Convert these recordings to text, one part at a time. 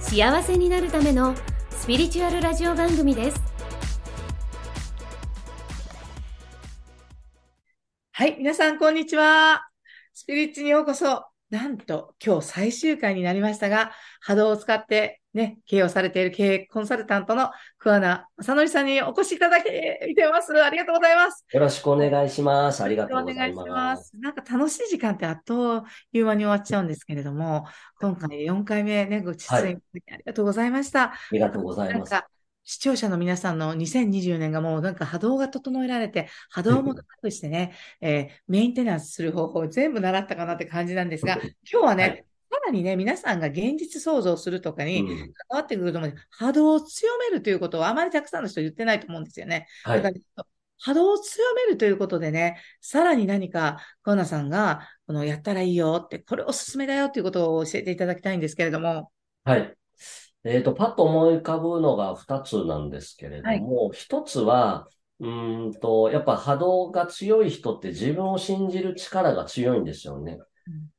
幸せになるためのスピリチュアルラジオ番組ですはい、皆さん、こんにちは。スピリッチにようこそ。なんと、今日最終回になりましたが、波動を使ってね、経営をされている経営コンサルタントの桑名正則さんにお越しいただいています。ありがとうございます。よろしくお願いします。ありがとうおござい願いしまます。す。なんか楽しい時間ってあっという間に終わっちゃうんですけれども、今回4回目ね、ご出演いただきありがとうございました。ありがとうございます。なんか、視聴者の皆さんの2020年がもうなんか波動が整えられて、波動も高くしてね、えーメンテナンスする方法を全部習ったかなって感じなんですが、今日はね、はいさらにね、皆さんが現実創造するとかにうん関わってくると思うん。波動を強めるということはあまりたくさんの人言ってないと思うんですよね。はいだから波動を強めるということでね、さらに何か、コーナさんが、このやったらいいよって、これおすすめだよっていうことを教えていただきたいんですけれども。はい。えっと、パッと思い浮かぶのが2つなんですけれども、1つは、うーんと、やっぱ波動が強い人って自分を信じる力が強いんですよね。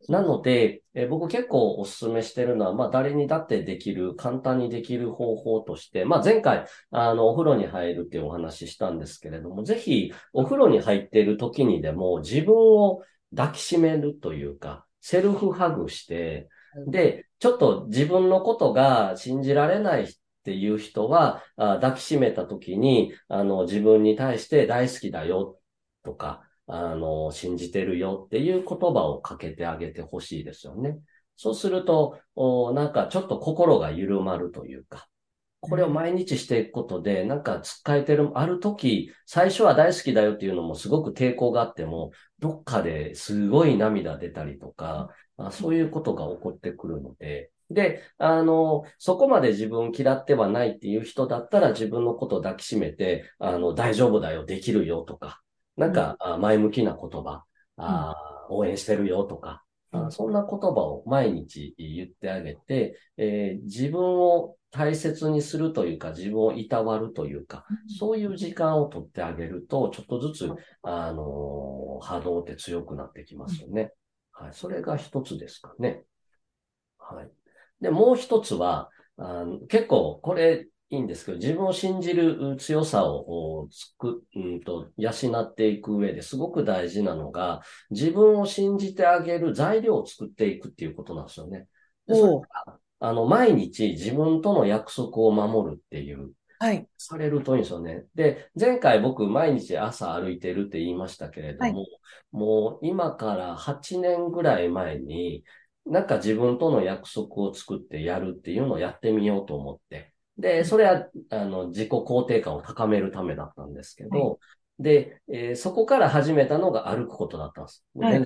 なので、えー僕結構お勧めしてるのは、まあ誰にだってできる、簡単にできる方法として、まあ前回、あの、お風呂に入るっていうお話ししたんですけれども、ぜひお風呂に入っている時にでも自分を抱きしめるというか、セルフハグして、で、ちょっと自分のことが信じられないっていう人は、あ抱きしめた時に、あの、自分に対して大好きだよとか、あの、信じてるよっていう言葉をかけてあげてほしいですよね。そうすると、おなんかちょっと心が緩まるというか、これを毎日していくことで、なんか使えてる、ある時、最初は大好きだよっていうのもすごく抵抗があっても、どっかですごい涙出たりとか、あそういうことが起こってくるので、で、あの、そこまで自分嫌ってはないっていう人だったら自分のことを抱きしめて、あの、大丈夫だよ、できるよとか、なんか、あ前向きな言葉、あ応援してるよとか、あそんな言葉を毎日言ってあげて、えー自分を大切にするというか、自分をいたわるというか、そういう時間を取ってあげると、ちょっとずつ、あのー波動って強くなってきますよね。はい。それが一つですかね。はい。で、もう一つは、あの結構、これ、いいんですけど、自分を信じる強さをおつく、うんと、養っていく上ですごく大事なのが、自分を信じてあげる材料を作っていくっていうことなんですよね。おあの、毎日自分との約束を守るっていう、はい。されるといいんですよね。で、前回僕毎日朝歩いてるって言いましたけれども、はいもう今から8年ぐらい前に、なんか自分との約束を作ってやるっていうのをやってみようと思って。で、それは、あの、自己肯定感を高めるためだったんですけど、はで、えーそこから始めたのが歩くことだったんです。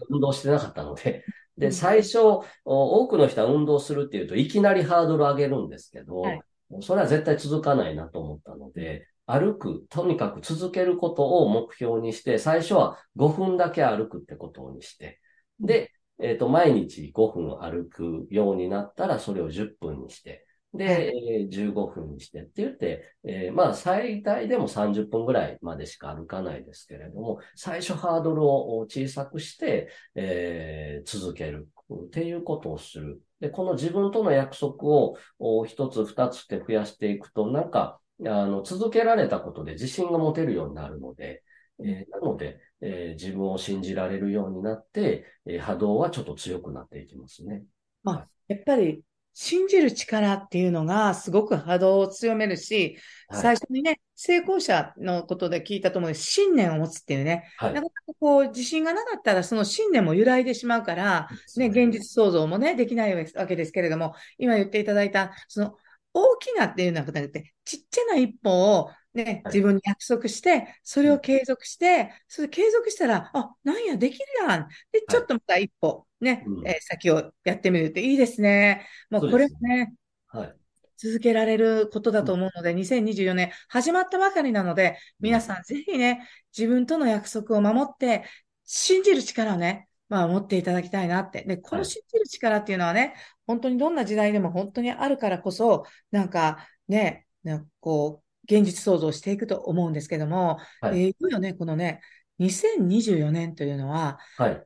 運動してなかったので。で、うん。最初、お多くの人は運動するっていうといきなりハードル上げるんですけど、はい。それは絶対続かないなと思ったので、歩く、とにかく続けることを目標にして、最初は5分だけ歩くってことにして、で、えっ、と、毎日5分歩くようになったら、それを10分にして、で、えー15分にしてって言って、えーまあ、最大でも30分ぐらいまでしか歩かないですけれども、最初ハードルを小さくして、えー続けるっていうことをする。で、この自分との約束をお一つ二つって増やしていくと、なんか、あの、続けられたことで自信が持てるようになるので、えーなので、えー自分を信じられるようになって、えー波動はちょっと強くなっていきますね。まあ、やっぱり、信じる力っていうのがすごく波動を強めるし、はい。最初にね、成功者のことで聞いたと思う。信念を持つっていうね、はい。なかなかこう、自信がなかったらその信念も揺らいでしまうから、ね、現実創造もね、できないわけですけれども、今言っていただいた、その、大きなっていうのはなくて、ちっちゃな一歩をね、はい自分に約束して、それを継続して、それ継続したら、あ、なんや、できるやん。で、ちょっとまた一歩、ね、うんえー先をやってみるっていいですね。もうこれもね、はい。続けられることだと思うので、2024年始まったばかりなので、皆さんぜひね、自分との約束を守って、信じる力をね、まあ持っていただきたいなって。で、この信じる力っていうのはね、本当にどんな時代でも本当にあるからこそ、なんかね、なんかこう、現実創造していくと思うんですけども、はい、えー、いよね、このね、2024年というのは、はい。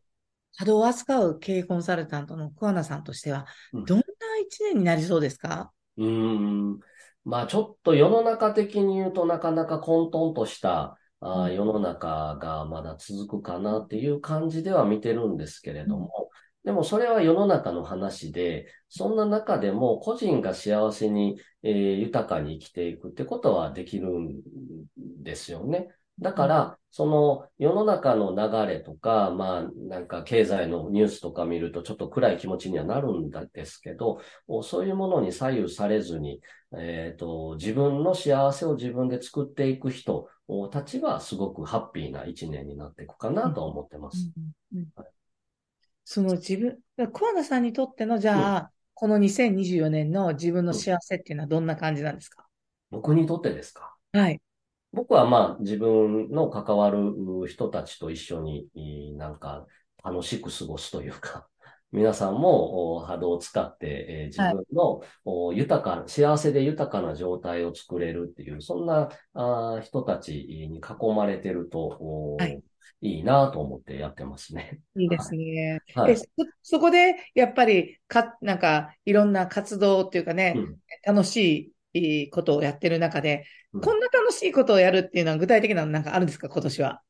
波動を扱う経営コンサルタントの桑名さんとしては、どんな一年になりそうですか、うん、ん。まあちょっと世の中的に言うとなかなか混沌としたあ世の中がまだ続くかなっていう感じでは見てるんですけれども、でもそれは世の中の話で、そんな中でも個人が幸せに、えー、豊かに生きていくってことはできるんですよね。だから、その世の中の流れとか、まあなんか経済のニュースとか見るとちょっと暗い気持ちにはなるんですけど、そういうものに左右されずに、えっ、ー、と、自分の幸せを自分で作っていく人たちはすごくハッピーな一年になっていくかなと思ってます。その自分、桑名さんにとっての、じゃあ、うん、この2024年の自分の幸せっていうのはどんな感じなんですか、僕にとってですか？はい。僕はまあ自分の関わる人たちと一緒になんか楽しく過ごすというか、皆さんも波動を使って、えー、自分の、はい、豊か、幸せで豊かな状態を作れるっていう、そんなあ人たちに囲まれてると、はい、いいなと思ってやってますね。いいですね。はい、そそこで、やっぱり、か、なんか、いろんな活動っていうかね、うん、楽しいことをやってる中で、うん、こんな楽しいことをやるっていうのは具体的なのなんかあるんですか、今年は。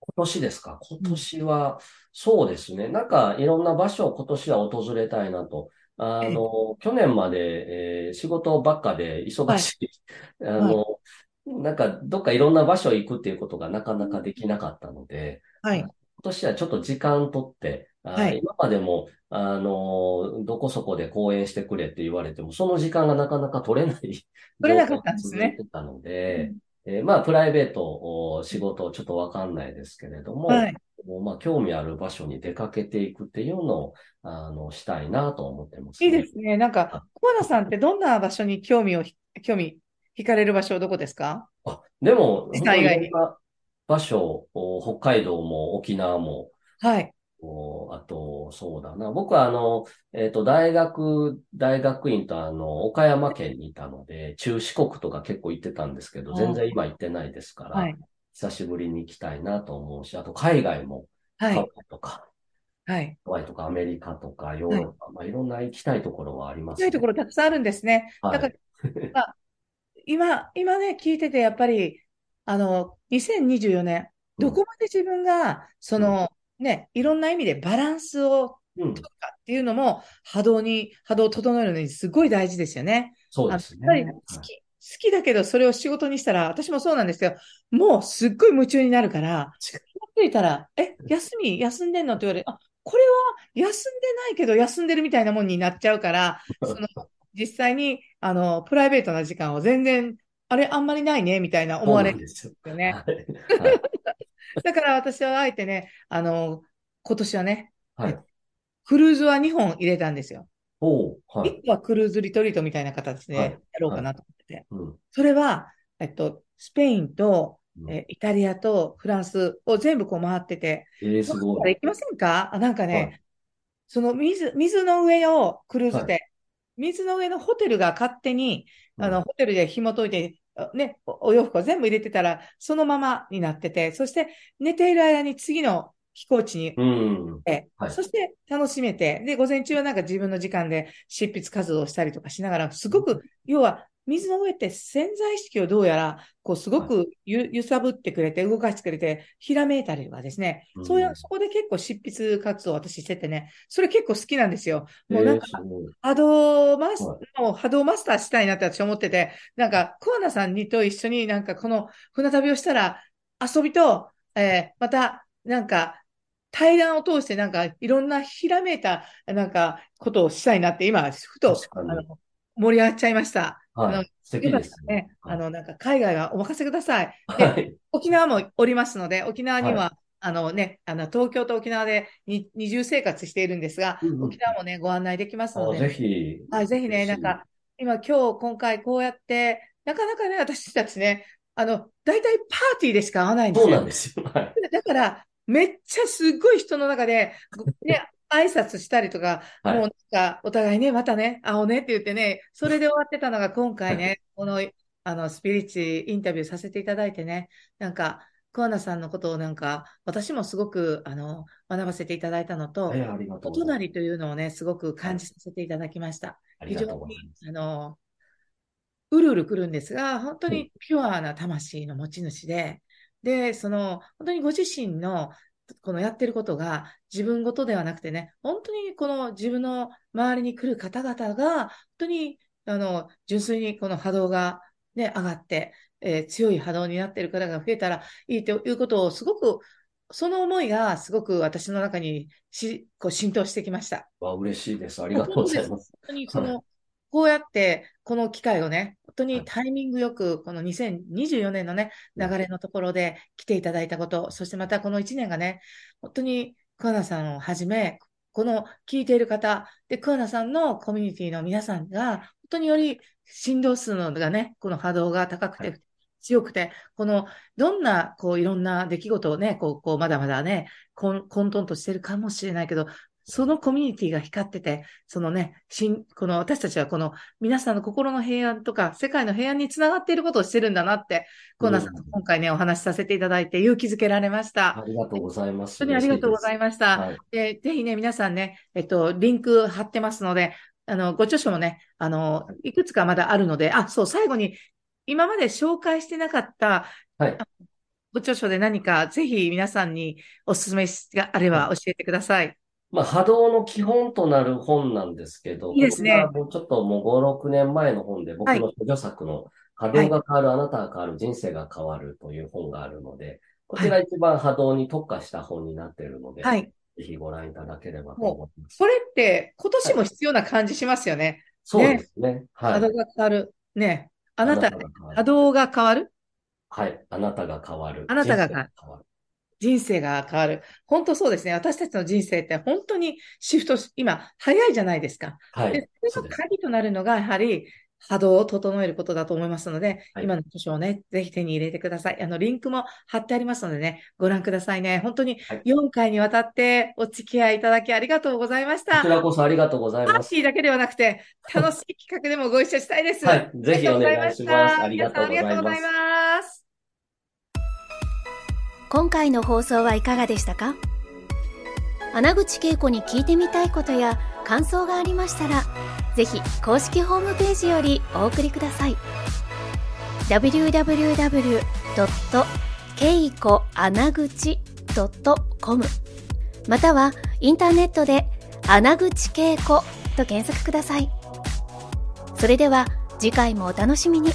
今年ですか？今年は、そうですね。なんか、いろんな場所を今年は訪れたいなと。あの、去年まで、えー、仕事ばっかで忙しい。はい、あの、はい、なんか、どっかいろんな場所行くっていうことがなかなかできなかったので、はい。今年はちょっと時間とって、はい、今までも、あの、どこそこで講演してくれって言われても、その時間がなかなか取れない。取れなかったんですね。たので、うんえー、まあ、プライベート、仕事、ちょっとわかんないですけれども、はい、まあ、興味ある場所に出かけていくっていうのを、あの、したいなと思ってます、ね、いいですね。なんか、小原さんってどんな場所に興味を、興味、惹かれる場所はどこですか？あ、でも、以外に。場所、北海道も沖縄も、はい。あと、そうだな。僕はあの、えっ、ー、と、大学、大学院とあの、岡山県にいたので、中四国とか結構行ってたんですけど、全然今行ってないですから、はい、久しぶりに行きたいなと思うし、あと海外も、はい。とか、はい。ハワイとかアメリカとかヨーロッパ、はい、まあいろんな行きたいところはあります、ね。行きたいところたくさんあるんですね。はい、だから、まあ、今、今ね、聞いててやっぱり、あの、2024年、どこまで自分が、その、うんね、いろんな意味でバランスを取るかっていうのも、うん、波動に、波動を整えるのにすごい大事ですよね。そうですね。やっぱり好き、好きだけどそれを仕事にしたら、私もそうなんですけど、もうすっごい夢中になるから、気がついたら、え、休み、休んでんのって言われて、あ、これは休んでないけど休んでるみたいなもんになっちゃうから、その、実際に、あの、プライベートな時間を全然、あれ、あんまりないね、みたいな思われるんですよね。は いだから私はあえてね、あの、今年はね、はい、クルーズは2本入れたんですよ。おはい、1個はクルーズリトリートみたいな形でやろうかなと思ってて。はい。はい、それは、えっと、スペインと、うん、えイタリアとフランスを全部こう回ってて。えー、すごい。行きませんか？あなんかね、その水、水の上をクルーズで、水の上のホテルが勝手に、あの、ホテルで紐解いてね、お洋服を全部入れてたら、そのままになってて、そして寝ている間に次の飛行地に、うん。はい、そして楽しめて、で、午前中はなんか自分の時間で執筆活動をしたりとかしながら、すごく、要は水の上って潜在意識をどうやら、こう、すごくゆ、揺さぶってくれて、動かしてくれて、ひらめいたりはですね、うん、そういう、そこで結構執筆活動を私しててね、それ結構好きなんですよ。もうなんか、波動マス、もう波動マスターしたいなって私思ってて、なんか、桑名さんにと一緒になんかこの船旅をしたら、遊びと、えー、また、なんか、対談を通してなんかいろんなひらめいたなんかことをしたいなって今、ふとあの盛り上がっちゃいました。はい。あの素敵ですね。あの、なんか海外はお任せください。はい。沖縄もおりますので、沖縄には、はい、あのね、あの、東京と沖縄で二重生活しているんですが、うんうん、沖縄もね、ご案内できますので。ぜひ。はい、ぜひね、なんか、今、今日、今回、こうやって、なかなかね、私たちね、あの、大体パーティーでしか会わないんですよ。そうなんですよ。はい。だから、めっちゃすっごい人の中で、ね、挨拶したりとか、はい、もうなんか、お互いね、またね、会おうねって言ってね、それで終わってたのが 今回ね、はい、この、あの、スピリッチインタビューさせていただいてね、なんか、桑名さんのことをなんか、私もすごく、あの、学ばせていただいたのと、えー、お隣というのをね、すごく感じさせていただきました。はい、非常に、あの、うるうるくるんですが、本当にピュアな魂の持ち主で、で、その、本当にご自身の、このやってることが自分ごとではなくてね、本当にこの自分の周りに来る方々が、本当に、あの、純粋にこの波動がね、上がって、えー、強い波動になっている方が増えたらいいということをすごく、その思いがすごく私の中にしこう浸透してきました。わ、嬉しいです。ありがとうございます。本当にこの、こうやって、この機会をね、本当にタイミングよく、この2024年のね、流れのところで来ていただいたこと、そしてまたこの1年がね、本当に桑名さんをはじめ、この聞いている方、で、桑名さんのコミュニティの皆さんが、本当により振動数のがね、この波動が高くて、強くて、この、どんな、こう、いろんな出来事をね、こう、こうまだまだね、混沌としてるかもしれないけど、そのコミュニティが光ってて、そのね、しこの私たちはこの皆さんの心の平安とか世界の平安につながっていることをしてるんだなって、コーナーさんと今回ね、お話しさせていただいて勇気づけられました。ありがとうございます。本当にありがとうございました。はい、でぜひね、皆さんね、えっと、リンク貼ってますので、あの、ご著書もね、あの、いくつかまだあるので、あ、そう、最後に、今まで紹介してなかった、はい、ご著書で何か、ぜひ皆さんにお勧めがあれば教えてください。まあ、波動の基本となる本なんですけど、いいですね。もうちょっともう5、6年前の本で、僕の著作の波動が変わる、はい、あなたが変わる、人生が変わるという本があるので、こちら一番波動に特化した本になっているので、はい。ぜひご覧いただければと思います。それって今年も必要な感じしますよね。はい、そうですね。はい。波動が変わる。ね。あなた、波動が変わるはい。あなたが変わる。あなたが変わる。人生が変わる。本当そうですね。私たちの人生って本当にシフト、今、早いじゃないですか。はい。で、その鍵となるのが、やはり、波動を整えることだと思いますので、はい、今の図書をね、ぜひ手に入れてください。あの、リンクも貼ってありますのでね、ご覧くださいね。本当に4回にわたってお付き合いいただきありがとうございました。こちらこそありがとうございます。パーティーだけではなくて、楽しい企画でもご一緒したいです。はい、ぜひお願いします。ありがとうございます。今回の放送はいかがでしたか？穴口恵子に聞いてみたいことや感想がありましたら、ぜひ公式ホームページよりお送りください。www.keikoanaguchi.com またはインターネットで穴口恵子と検索ください。それでは次回もお楽しみに。